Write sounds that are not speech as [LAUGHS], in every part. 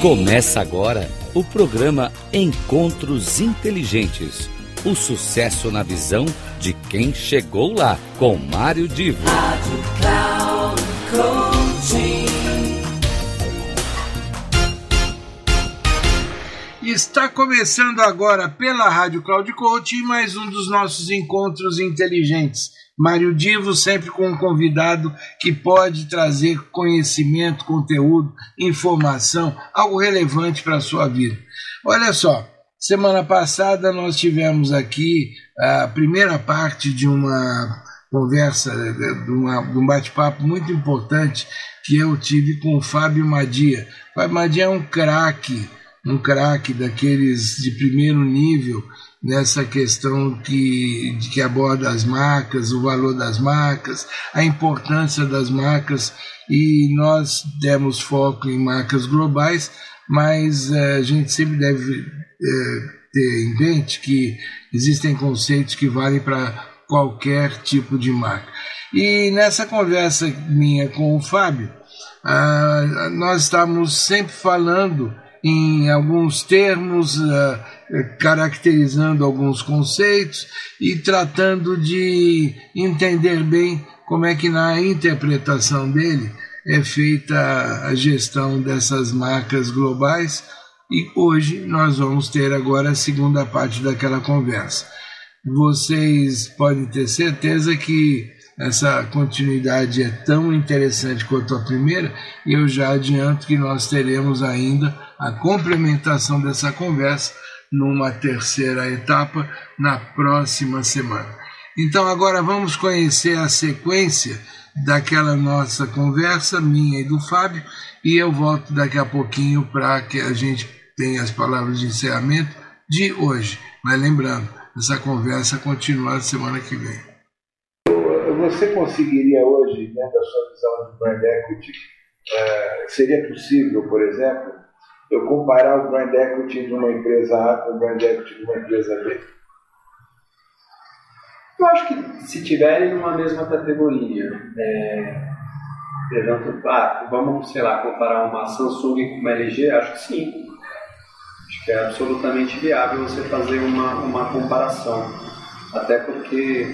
Começa agora o programa Encontros Inteligentes. O sucesso na visão de quem chegou lá, com Mário Divo. Rádio Cloud Está começando agora pela Rádio Cloud Coaching mais um dos nossos encontros inteligentes. Mário Divo sempre com um convidado que pode trazer conhecimento, conteúdo, informação, algo relevante para a sua vida. Olha só, semana passada nós tivemos aqui a primeira parte de uma conversa, de, uma, de um bate-papo muito importante que eu tive com o Fábio Madia. Fábio Madia é um craque, um craque daqueles de primeiro nível nessa questão que, que aborda as marcas, o valor das marcas, a importância das marcas e nós demos foco em marcas globais, mas eh, a gente sempre deve eh, ter em mente que existem conceitos que valem para qualquer tipo de marca. E nessa conversa minha com o Fábio, ah, nós estamos sempre falando em alguns termos, caracterizando alguns conceitos e tratando de entender bem como é que na interpretação dele é feita a gestão dessas marcas globais e hoje nós vamos ter agora a segunda parte daquela conversa. Vocês podem ter certeza que essa continuidade é tão interessante quanto a primeira e eu já adianto que nós teremos ainda a complementação dessa conversa numa terceira etapa na próxima semana. Então agora vamos conhecer a sequência daquela nossa conversa, minha e do Fábio, e eu volto daqui a pouquinho para que a gente tenha as palavras de encerramento de hoje. Mas lembrando, essa conversa continua na semana que vem. Você conseguiria hoje, dentro da sua visão de brand equity, seria possível, por exemplo, eu comparar o brand equity de uma empresa A com o brand equity de uma empresa B? Eu acho que se tiverem numa mesma categoria, é, exemplo, ah, vamos, sei lá, comparar uma Samsung com uma LG, acho que sim. Acho que é absolutamente viável você fazer uma, uma comparação. Até porque,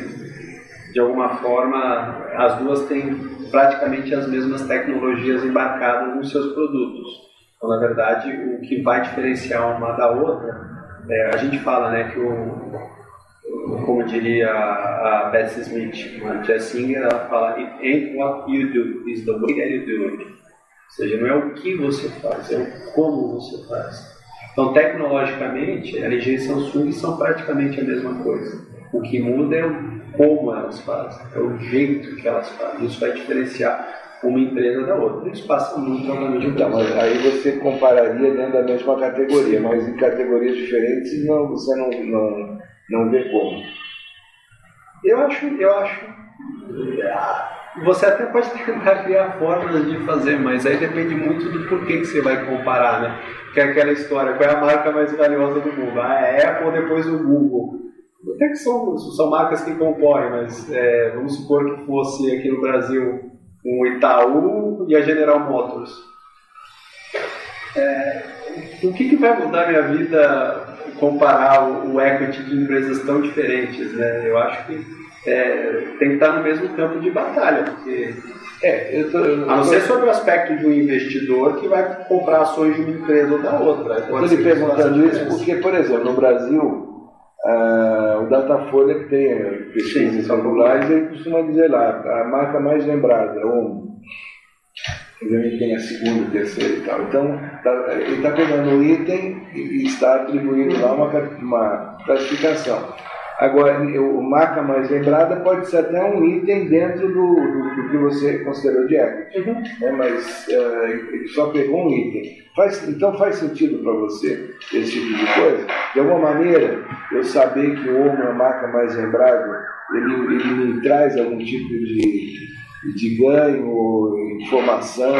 de alguma forma, as duas têm praticamente as mesmas tecnologias embarcadas nos seus produtos. Então, na verdade, o que vai diferenciar uma da outra, é, a gente fala né, que o, como diria a Betsy Smith, a Jess Singer, ela fala, it ain't what you do, it's the way that you do it. Ou seja, não é o que você faz, é o como você faz. Então, tecnologicamente, LG e Samsung são praticamente a mesma coisa. O que muda é o como elas fazem, é o jeito que elas fazem. Isso vai diferenciar uma empresa da outra. Isso passa muito normalmente. Então, mas aí você compararia dentro da mesma categoria, mas em categorias diferentes não, você não, não, não vê como. Eu acho, eu acho. Você até pode tentar criar formas de fazer, mas aí depende muito do porquê que você vai comparar, né? Que é aquela história, qual é a marca mais valiosa do mundo? Ah, é a Apple depois o Google. Até que são, são marcas que concorrem, mas é, vamos supor que fosse aqui no Brasil com o Itaú e a General Motors. É, o que, que vai mudar minha vida comparar o, o, equity de empresas tão diferentes? Né? Eu acho que é, tem que estar no mesmo campo de batalha, porque é, eu tô, eu a não ser sobre o aspecto de um investidor que vai comprar ações de uma empresa ou da outra. Estou lhe perguntando isso porque, por exemplo, no Brasil, Uh, o Datafolha, que tem pesquisas celulares, ele costuma dizer lá, a marca mais lembrada, um. Obviamente tem a segunda, a terceira e tal. Então, tá, ele está pegando um item e está atribuindo lá uma, uma classificação. Agora, o marca mais lembrada pode ser até um item dentro do, do, do que você considerou de equity, uhum. né? mas uh, ele só pegou um item. Faz, então faz sentido para você esse tipo de coisa? De alguma maneira, eu saber que o homem é a marca mais lembrada, ele, ele me traz algum tipo de, de ganho, informação,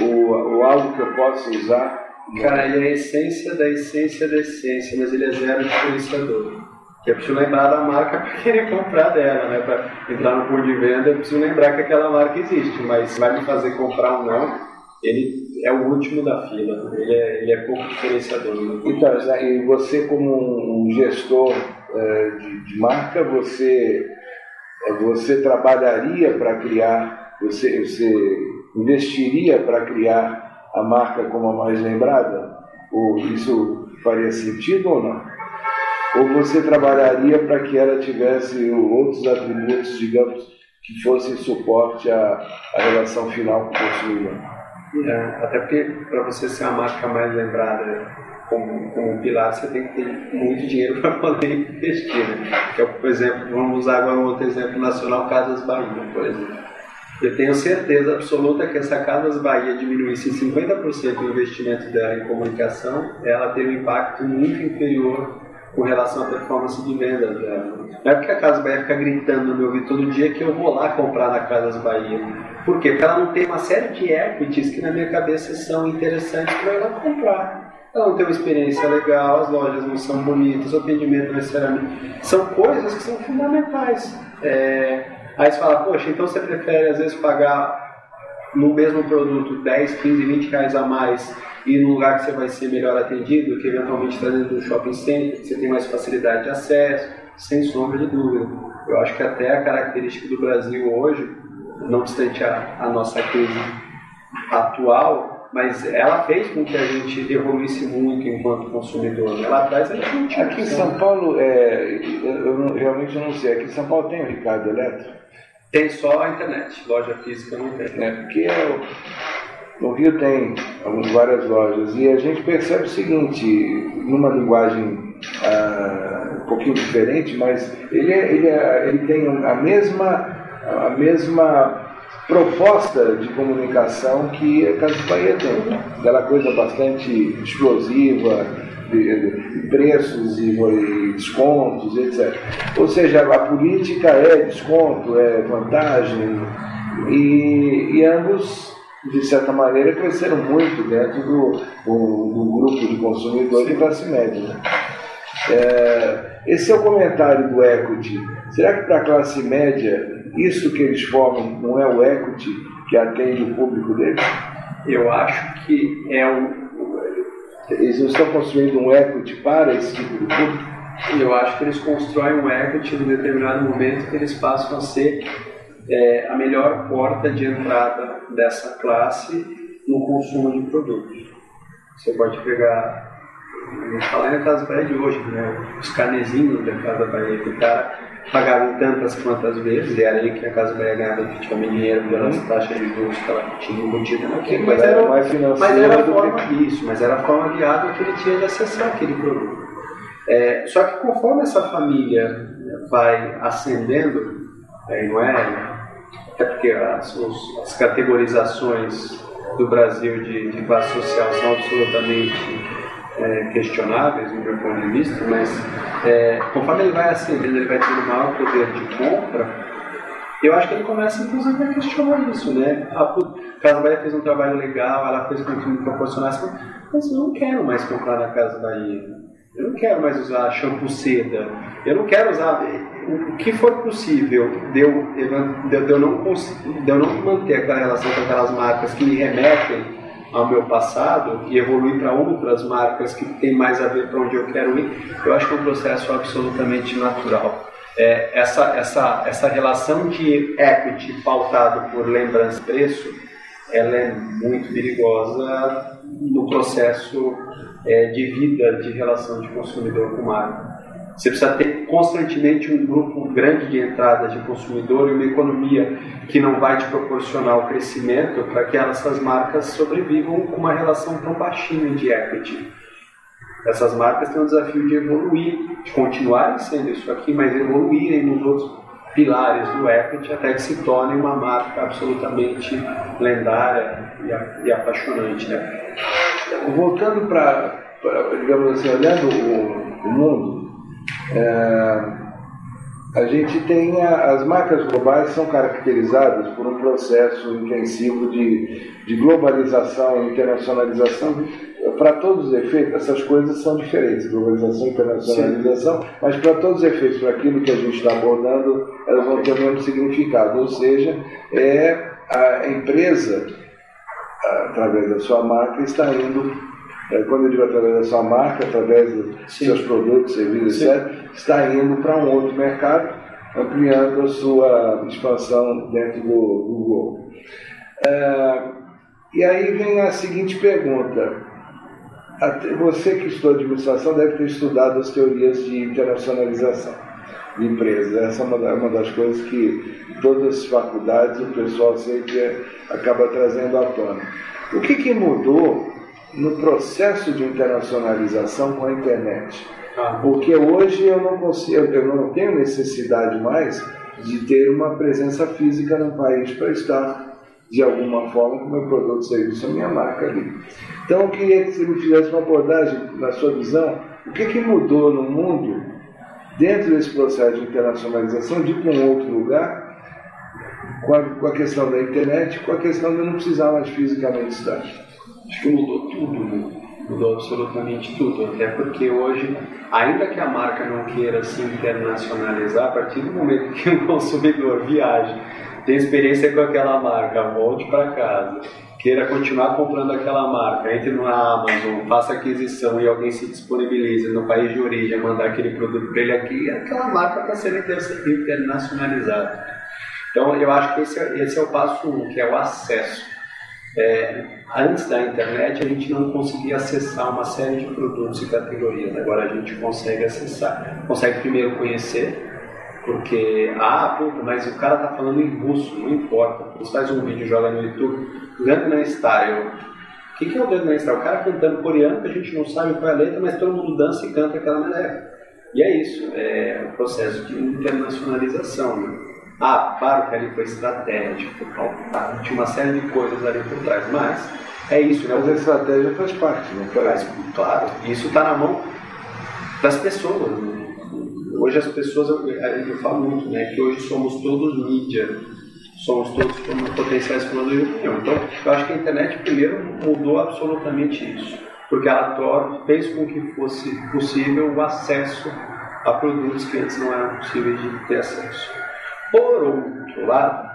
ou, ou algo que eu possa usar? Cara, ele é a essência da essência da essência, mas ele é zero diferenciador. Que é preciso lembrar da marca para [LAUGHS] querer comprar dela, né? Para entrar no pool de venda, é preciso lembrar que aquela marca existe, mas vai me fazer comprar ou não, ele é o último da fila, ele é, ele é pouco diferenciador. Né? Então, e você como um gestor é, de, de, marca, você, é, você trabalharia para criar, você, você investiria para criar a marca como a mais lembrada? Ou isso faria sentido ou não? Ou você trabalharia para que ela tivesse outros atributos, digamos, que fossem suporte à, à relação final com o consumidor? É, até porque para você ser a marca mais lembrada como, como pilar, você tem que ter muito dinheiro para poder investir. Né? Que é, por exemplo, vamos usar agora um outro exemplo nacional, Casas Bahia, por exemplo. Eu tenho certeza absoluta que essa Casas Bahia diminuísse 50% o investimento dela em comunicação, ela teria um impacto muito inferior com relação à performance de vendas dela. Não é porque a Casas Bahia fica gritando no meu ouvido todo dia que eu vou lá comprar na Casas Bahia. Por quê? Porque ela não tem uma série de equities que na minha cabeça são interessantes para ela comprar. Ela não tem uma experiência legal, as lojas não são bonitas, o atendimento não necessariamente. São coisas que são fundamentais. É... Aí você fala, poxa, então você prefere às vezes pagar no mesmo produto 10, 15, 20 reais a mais e num lugar que você vai ser melhor atendido, que eventualmente está dentro do shopping center, que você tem mais facilidade de acesso, sem sombra de dúvida. Eu acho que até a característica do Brasil hoje não obstante a, a nossa crise atual, mas ela fez com que a gente evoluísse muito enquanto consumidor. Ela atrás a gente não tinha. Aqui em São Paulo, é, eu, realmente não sei, aqui em São Paulo tem o Ricardo Eletro? Tem só a internet, loja física não tem. É, porque eu, no Rio tem várias lojas e a gente percebe o seguinte, numa linguagem ah, um pouquinho diferente, mas ele, é, ele, é, ele tem a mesma a mesma proposta de comunicação que a Casa Bahia tem. Aquela coisa bastante explosiva, de, preços e, e, descontos, etc. Ou seja, a política é desconto, é vantagem, e, e ambos, de certa maneira, cresceram muito dentro do, do, do grupo de consumidores de classe média. Né? É, esse é o comentário do equity. Será que para a classe média isso que eles formam não é o equity que atende o público deles? Eu acho que é um. Eles não estão construindo um equity para esse tipo de público? Eu acho que eles constroem um equity em determinado momento que eles passam a ser é, a melhor porta de entrada dessa classe no consumo de produtos. Você pode pegar, a gente fala na Casa Bahia de hoje, né? os canezinhos da Casa Bahia, que o cara pagavam tantas quantas vezes, e era aí que a Casa Bahia ganhava efetivamente dinheiro pelas uhum. taxas de juros que ela tinha embutida naquilo. Mas, era, mais mas era a forma que... isso, mas era a forma viável que ele tinha de acessar aquele produto. É, só que conforme essa família vai ascendendo, é, não é? É porque as, as categorizações do Brasil de, de classe social são absolutamente é, questionáveis do meu ponto de vista, mas é, conforme ele vai ascendendo, ele vai tendo maior poder de compra, eu acho que ele começa inclusive a questionar isso, né? A Casa Bahia fez um trabalho legal, ela fez com que me proporcionasse, mas eu não quero mais comprar na Casa Bahia. Eu não quero mais usar shampoo seda. Eu não quero usar o que for possível de eu, de, eu, não, de eu não manter aquela relação com aquelas marcas que me remetem ao meu passado e evoluir para outras marcas que tem mais a ver para onde eu quero ir, eu acho que é um processo absolutamente natural. É, essa, essa, essa relação de equity pautado por lembrança-preço, ela é muito perigosa no processo é, de vida de relação de consumidor com marca. Você precisa ter constantemente um grupo grande de entrada de consumidor e uma economia que não vai te proporcionar o crescimento para que essas marcas sobrevivam com uma relação tão baixinha de equity. Essas marcas têm o desafio de evoluir, de continuarem sendo isso aqui, mas evoluírem nos outros pilares do equity até que se torne uma marca absolutamente lendária e, apaixonante. Né? Voltando para, digamos assim, olhando o, o mundo, é, a gente tem a, as marcas globais são caracterizadas por um processo intensivo de, de globalização e internacionalização. Para todos os efeitos, essas coisas são diferentes, globalização e internacionalização, Sim. mas para todos os efeitos, para aquilo que a gente está abordando, elas vão ter o mesmo significado, ou seja, é a empresa através da sua marca, está indo, é, quando eu digo através da sua marca, através dos Sim. seus produtos, serviços, etc., está indo para um outro mercado, ampliando a sua expansão dentro do, do Google. É, e aí vem a seguinte pergunta. Você que estudou administração deve ter estudado as teorias de internacionalização de empresas. Essa é uma, uma das coisas que todas as faculdades o pessoal sempre acaba trazendo à tona. O que, que mudou no processo de internacionalização com a internet? Ah. Porque hoje eu não consigo, eu não tenho necessidade mais de ter uma presença física no país para estar de alguma forma com o meu produto, serviço, a minha marca ali. Então eu queria que você me fizesse uma abordagem, na sua visão, o que, que mudou no mundo dentro desse processo de internacionalização, de ir para um outro lugar, com a, com a questão da internet, com a questão de não precisar mais fisicamente estar. Acho que mudou tudo, né? mudou absolutamente tudo, até porque hoje, ainda que a marca não queira se internacionalizar, a partir do momento que o [LAUGHS] consumidor viaja tem experiência com aquela marca, volte para casa, queira continuar comprando aquela marca, entre na Amazon, faça aquisição e alguém se disponibilize no país de origem mandar aquele produto para ele aqui, aquela marca está sendo internacionalizada. Então, eu acho que esse é, esse é o passo um, que é o acesso. É, antes da internet, a gente não conseguia acessar uma série de produtos e categorias. Agora a gente consegue acessar. Consegue primeiro conhecer, porque, ah, puta, mas o cara tá falando em russo, não importa. Você faz um vídeo e joga no YouTube, Gangnam Style. O que, que é o Gangnam Style? O cara cantando coreano, que a gente não sabe qual é a letra, mas todo mundo dança e canta aquela maneira. E é isso, é o processo de internacionalização. Né? Ah, claro que ali foi estratégico, tinha uma série de coisas ali por trás, mas é isso. Né? Mas a estratégia faz parte, não faz? Claro, isso está na mão das pessoas. Né? Hoje as pessoas, eu, eu falo muito, né, que hoje somos todos mídia, somos todos potenciais formadores de opinião. Então, eu acho que a internet, primeiro, mudou absolutamente isso, porque ela torna, fez com que fosse possível o acesso a produtos que antes não eram possíveis de ter acesso. Por outro lado,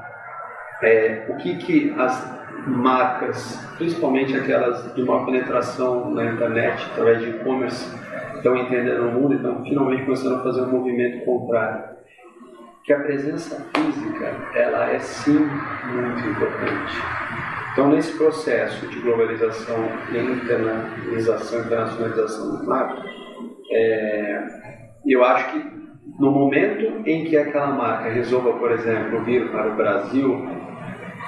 é, o que, que as marcas, principalmente aquelas de uma penetração na internet, através de e-commerce, estão entendendo o mundo e estão finalmente começando a fazer um movimento contrário. Que a presença física, ela é sim muito importante. Então, nesse processo de globalização e internacionalização do marca, é, eu acho que no momento em que aquela marca resolva, por exemplo, vir para o Brasil,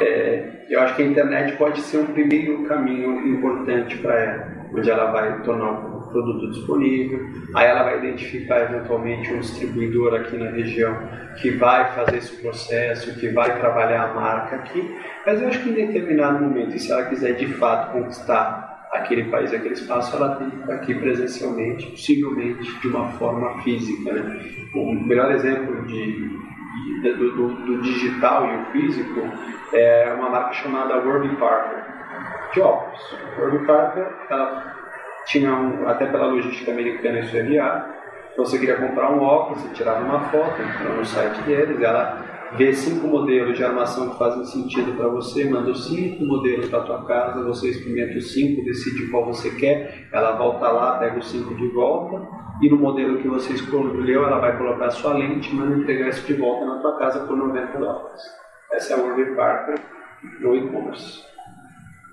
é, eu acho que a internet pode ser um primeiro caminho importante para ela, onde ela vai tornar produto disponível, aí ela vai identificar eventualmente um distribuidor aqui na região que vai fazer esse processo, que vai trabalhar a marca aqui, mas eu acho que em determinado momento, e se ela quiser de fato conquistar aquele país, aquele espaço, ela tem que estar aqui presencialmente, possivelmente de uma forma física. Né? O melhor exemplo de, do, do, do, digital e o físico é uma marca chamada Warby Parker de óculos. Warby Parker ela tinha um, até pela logística americana isso é. Então você queria comprar um óculos, você tirava uma foto, entrava no site deles, ela vê cinco modelos de armação que fazem sentido para você, manda os cinco modelos para tua casa, você experimenta os cinco, decide qual você quer, ela volta lá, pega os cinco de volta e no modelo que você escolheu ela vai colocar a sua lente e manda entregar isso de volta na tua casa por 90 dólares. Essa é a Warby Parker no e-commerce.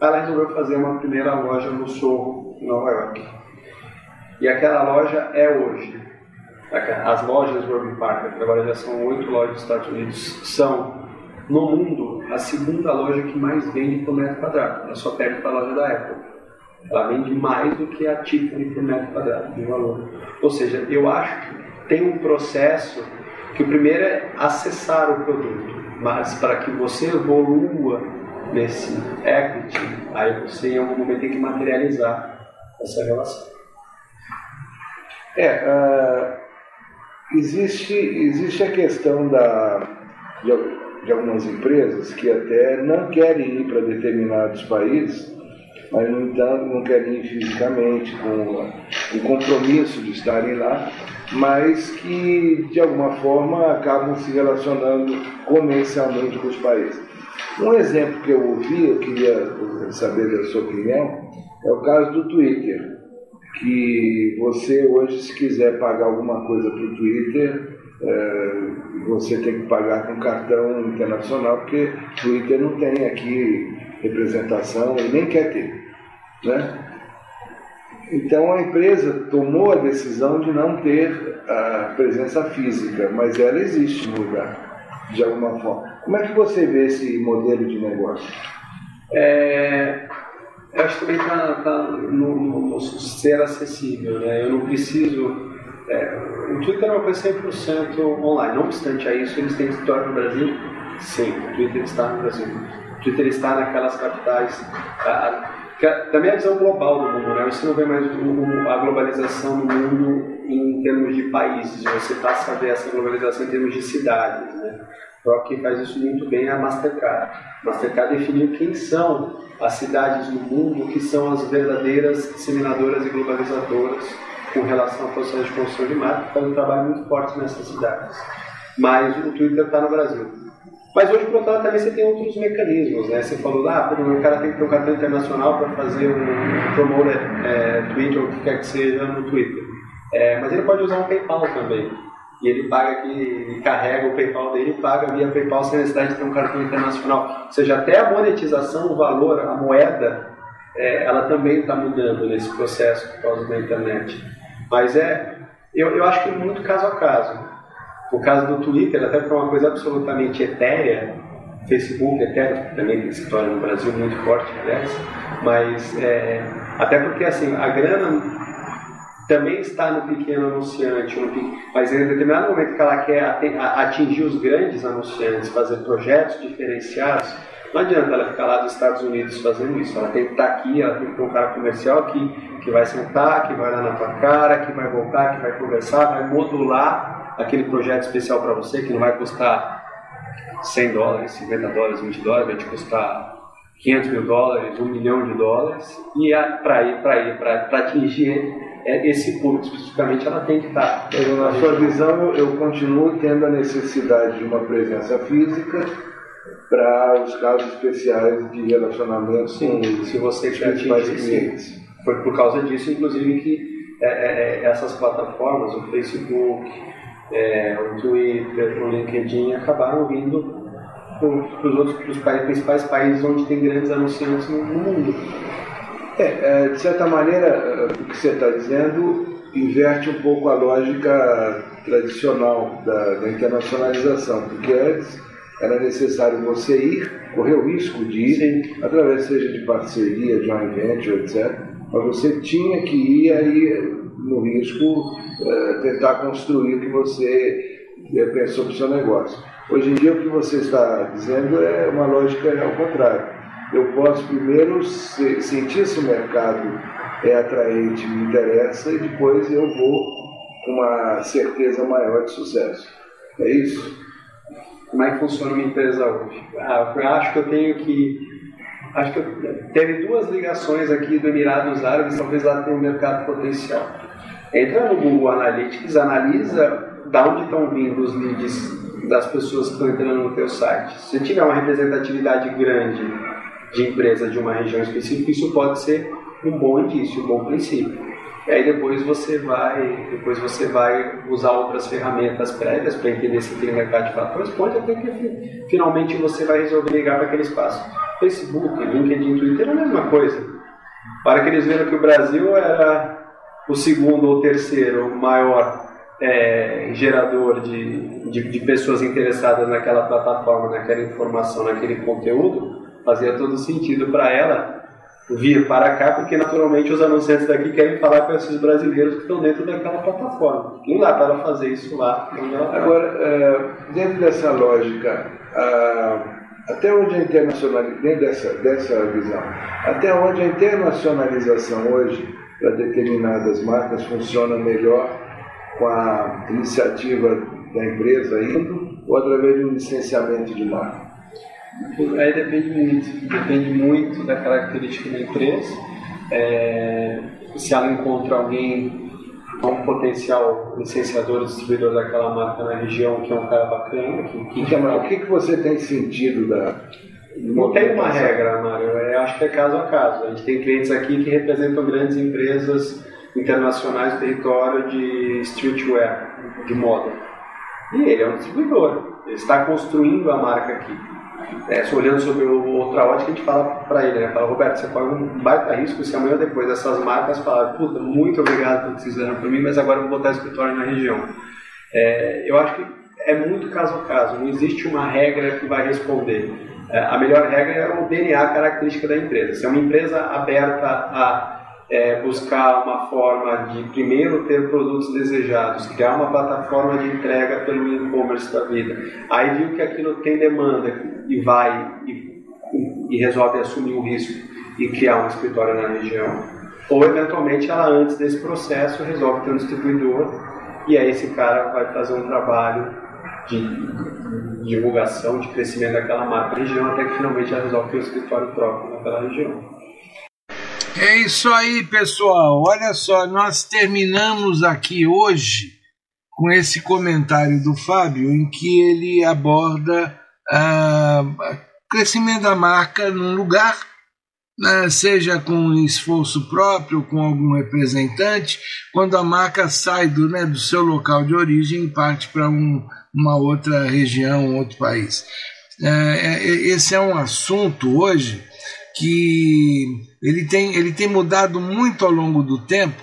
Ela resolveu fazer uma primeira loja no Sorro Nova York. E aquela loja é hoje. As lojas Warby Parker, que agora já são oito lojas dos Estados Unidos, são, no mundo, a segunda loja que mais vende por metro quadrado. Ela só perde para a loja da Apple. Ela vende mais do que a Tiffany por metro quadrado de valor. Ou seja, eu acho que tem um processo que o primeiro é acessar o produto, mas para que você evolua nesse equity, aí você em algum momento tem que materializar essa relação. É, uh, existe, existe a questão da, de, de, algumas empresas que até não querem ir para determinados países, mas, no entanto, não querem ir fisicamente, com o compromisso de estarem lá, mas que, de alguma forma, acabam se relacionando comercialmente com os países. Um exemplo que eu ouvi, eu queria saber da sua opinião, é o caso do Twitter. Que você hoje, se quiser pagar alguma coisa para o Twitter, é, você tem que pagar com cartão internacional, porque o Twitter não tem aqui representação e nem quer ter. Né? Então a empresa tomou a decisão de não ter a presença física, mas ela existe no lugar, de alguma forma. Como é que você vê esse modelo de negócio? É, eu acho que também está tá no, no, no, ser acessível. Né? Eu não preciso. É, o Twitter é uma coisa 100% online. Não obstante a isso, eles têm escritório no Brasil? Sim, o Twitter está no Brasil. O Twitter está naquelas capitais. A, da minha visão global do mundo, né? Você não vê mais a globalização do mundo em termos de países, você passa a ver essa globalização em termos de cidades, né? Então, quem faz isso muito bem é a Mastercard. A Mastercard definiu quem são as cidades no mundo que são as verdadeiras disseminadoras e globalizadoras com relação ao processo de construção de marca, faz um trabalho muito forte nessas cidades. Mas o Twitter está no Brasil. Mas hoje, por outro lado, também você tem outros mecanismos, né? Você falou, ah, o cara tem que ter um cartão internacional para fazer um promoter é, Twitter ou o que quer que seja no Twitter. É, mas ele pode usar um PayPal também. E ele paga aqui, ele carrega o PayPal dele e paga via PayPal sem necessidade de ter um cartão internacional. Ou seja, até a monetização, o valor, a moeda, é, ela também está mudando nesse processo por causa da internet. Mas é, eu, eu acho que muito caso a caso. O caso do Twitter, até porque é uma coisa absolutamente etérea, Facebook etéreo, também tem escritório no Brasil muito forte, aliás, mas é, até porque assim, a grana também está no pequeno anunciante, no, mas em determinado momento que ela quer atingir os grandes anunciantes, fazer projetos diferenciados, não adianta ela ficar lá dos Estados Unidos fazendo isso. Ela tem que estar aqui, ela tem que ter um cara comercial aqui, que vai sentar, que vai olhar na tua cara, que vai voltar, que vai conversar, vai modular aquele projeto especial para você que não vai custar 100 dólares, 50 dólares, 20 dólares, vai te custar 500 mil dólares, 1 milhão de dólares, e para ir, para ir, para atingir esse público especificamente, ela tem que estar. Tá na sua visão, eu continuo tendo a necessidade de uma presença física para os casos especiais de relacionamento Sim, com se você os principais clientes. Foi por causa disso, inclusive, que é, é, é essas plataformas, o Facebook, é, o Twitter, o LinkedIn acabaram vindo para os outros pros principais países onde tem grandes anunciantes no mundo. É, é, de certa maneira, é, o que você está dizendo inverte um pouco a lógica tradicional da, da, internacionalização, porque antes era necessário você ir, correr o risco de ir, Sim. através seja de parceria, joint venture, etc. Mas você tinha que ir aí no risco é, tentar construir o que você pensou para o seu negócio. Hoje em dia, o que você está dizendo é uma lógica ao contrário. Eu posso primeiro sentir se o mercado é atraente, me interessa, e depois eu vou com uma certeza maior de sucesso. É isso? Como é que funciona uma empresa hoje? Ah, eu acho que eu tenho que. Acho que teve duas ligações aqui do Emirados Árabes, talvez lá tenha um mercado potencial. Entra no Google Analytics, analisa da onde estão vindo os leads das pessoas que estão entrando no teu site. Se tiver uma representatividade grande de empresa de uma região específica, isso pode ser um bom indício, um bom princípio. E aí depois você vai, depois você vai usar outras ferramentas prévias para entender se aquele mercado de fato corresponde, até que finalmente você vai resolver ligar para aquele espaço. Facebook, LinkedIn, Twitter é a mesma coisa. Para que eles viram que o Brasil era o segundo ou terceiro maior é, gerador de, de, de, pessoas interessadas naquela plataforma, naquela informação, naquele conteúdo, fazia todo sentido para ela vir para cá, porque naturalmente os anunciantes daqui querem falar com esses brasileiros que estão dentro daquela plataforma. Não dá para ela fazer isso lá. Agora, é, dentro dessa lógica, até onde a internacionalização, dentro dessa, dessa visão, até onde a internacionalização hoje para determinadas marcas funciona melhor com a iniciativa da empresa indo ou através de um licenciamento de marca? Aí depende muito, depende muito da característica da empresa. É, se ela encontra alguém, um potencial licenciador distribuidor daquela marca na região que é um cara bacana. Que, que então, o que, que você tem sentido da, Não tem uma regra, Mário. Eu acho que é caso a caso. A gente tem clientes aqui que representam grandes empresas internacionais do território de streetwear, de moda. E ele é um distribuidor. Ele está construindo a marca aqui. É, olhando sobre outra ótica, a gente fala para ele, né? Fala, Roberto, você corre um baita risco se amanhã ou depois essas marcas falarem, puta, muito obrigado pelo que vocês fizeram para mim, mas agora eu vou botar escritório na região. É, eu acho que é muito caso a caso, não existe uma regra que vai responder. É, a melhor regra é o DNA característica da empresa. Se é uma empresa aberta a é, buscar uma forma de primeiro ter produtos desejados, criar uma plataforma de entrega pelo e-commerce da vida, aí viu que aquilo tem demanda e vai e, e resolve assumir o risco e criar um escritório na região. Ou eventualmente ela antes desse processo resolve ter um distribuidor e aí esse cara vai fazer um trabalho de divulgação, de crescimento daquela marca região, até que finalmente ela resolve ter um escritório próprio naquela região. É isso aí, pessoal. Olha só, nós terminamos aqui hoje com esse comentário do Fábio, em que ele aborda ah, o crescimento da marca num lugar, né, seja com esforço próprio, com algum representante, quando a marca sai do, né, do seu local de origem e parte para um, uma outra região, outro país. É, esse é um assunto hoje que ele tem, ele tem mudado muito ao longo do tempo,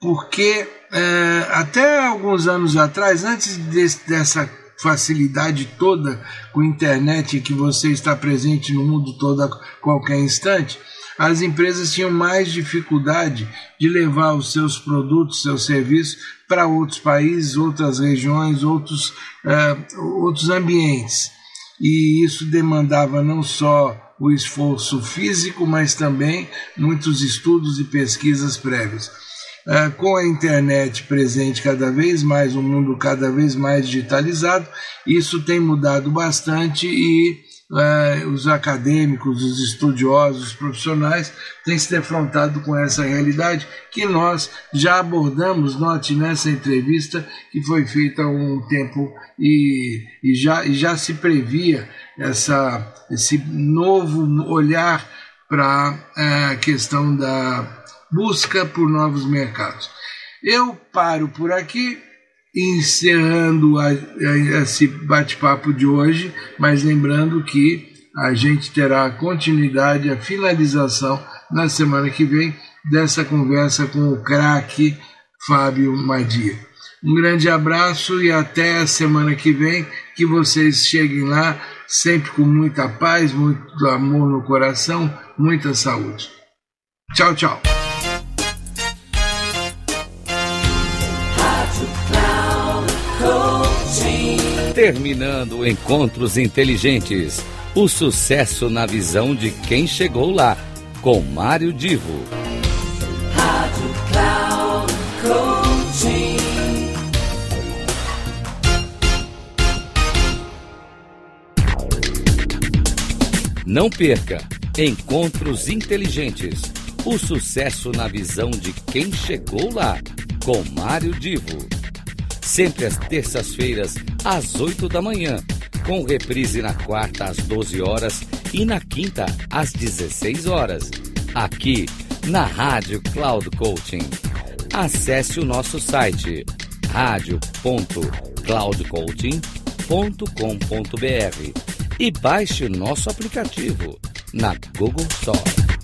porque é, até alguns anos atrás, antes desse, dessa facilidade toda com internet que você está presente no mundo todo a qualquer instante, as empresas tinham mais dificuldade de levar os seus produtos, seus serviços para outros países, outras regiões, outros, uh, outros ambientes. E isso demandava não só o esforço físico, mas também muitos estudos e pesquisas prévias. Com a internet presente cada vez mais, um mundo cada vez mais digitalizado, isso tem mudado bastante e os acadêmicos, os estudiosos, os profissionais têm se defrontado com essa realidade que nós já abordamos, note nessa entrevista que foi feita há um tempo e, e, já, e já se previa essa, esse novo olhar para a questão da busca por novos mercados. Eu paro por aqui encerrando a, a, esse bate-papo de hoje, mas lembrando que a gente terá continuidade, a finalização na semana que vem dessa conversa com o craque Fábio Madia. Um grande abraço e até a semana que vem, que vocês cheguem lá sempre com muita paz, muito amor no coração, muita saúde. Tchau, tchau. Terminando Encontros Inteligentes. O sucesso na visão de quem chegou lá. Com Mário Divo. Rádio Cloud. Não perca Encontros Inteligentes. O sucesso na visão de quem chegou lá. Com Mário Divo sempre às terças-feiras, às 8 da manhã, com reprise na quarta às 12 horas e na quinta às 16 horas, aqui na Rádio Cloud Coaching. Acesse o nosso site radio.cloudcoaching.com.br e baixe o nosso aplicativo na Google Store.